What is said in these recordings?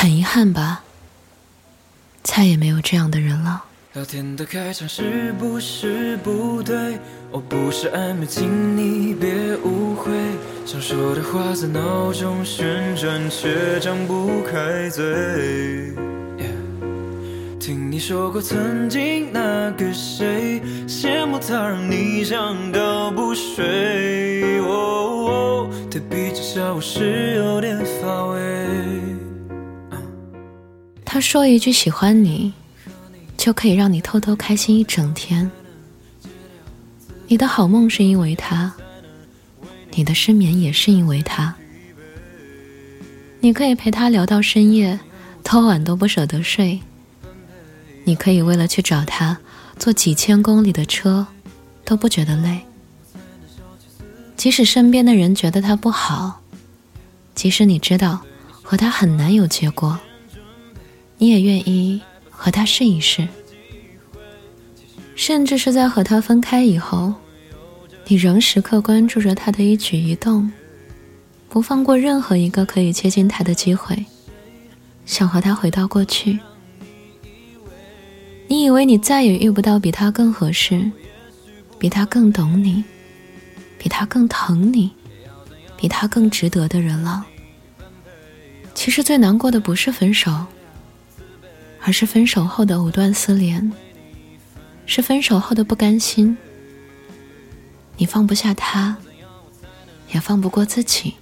很遗憾吧，再也没有这样的人了。聊天的开场是不是不对？我不是暧昧，请你别误会。想说的话在脑中旋转，却张不开嘴。听你说过曾经那个谁，羡慕他让你想到不睡。哦，对比之下我是有点乏味。他说一句喜欢你。就可以让你偷偷开心一整天。你的好梦是因为他，你的失眠也是因为他。你可以陪他聊到深夜，多晚都不舍得睡。你可以为了去找他，坐几千公里的车，都不觉得累。即使身边的人觉得他不好，即使你知道和他很难有结果，你也愿意。和他试一试，甚至是在和他分开以后，你仍时刻关注着他的一举一动，不放过任何一个可以接近他的机会，想和他回到过去。你以为你再也遇不到比他更合适、比他更懂你、比他更疼你、比他更值得的人了。其实最难过的不是分手。而是分手后的藕断丝连，是分手后的不甘心。你放不下他，也放不过自己。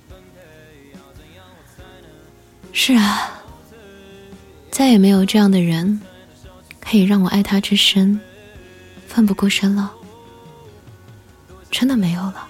是啊，再也没有这样的人，可以让我爱他之深，奋不顾身了。真的没有了。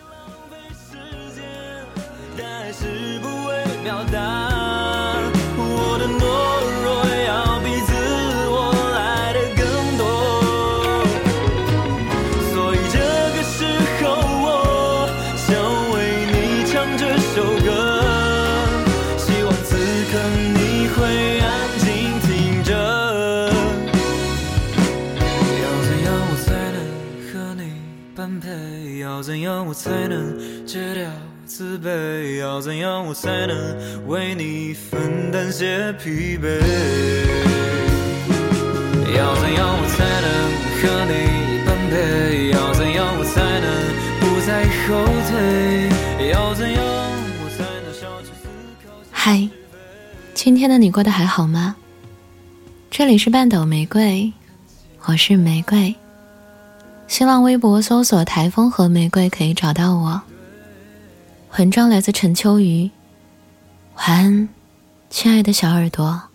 要怎样我才能戒掉自卑？要怎样我才能为你分担些疲惫？要怎样我才能和你般配？要怎样我才能不再后退？要怎样我才能笑着思考？嗨，今天的你过得还好吗？这里是半斗玫瑰，我是玫瑰。新浪微博搜索“台风和玫瑰”可以找到我。文章来自陈秋雨，晚安，亲爱的小耳朵。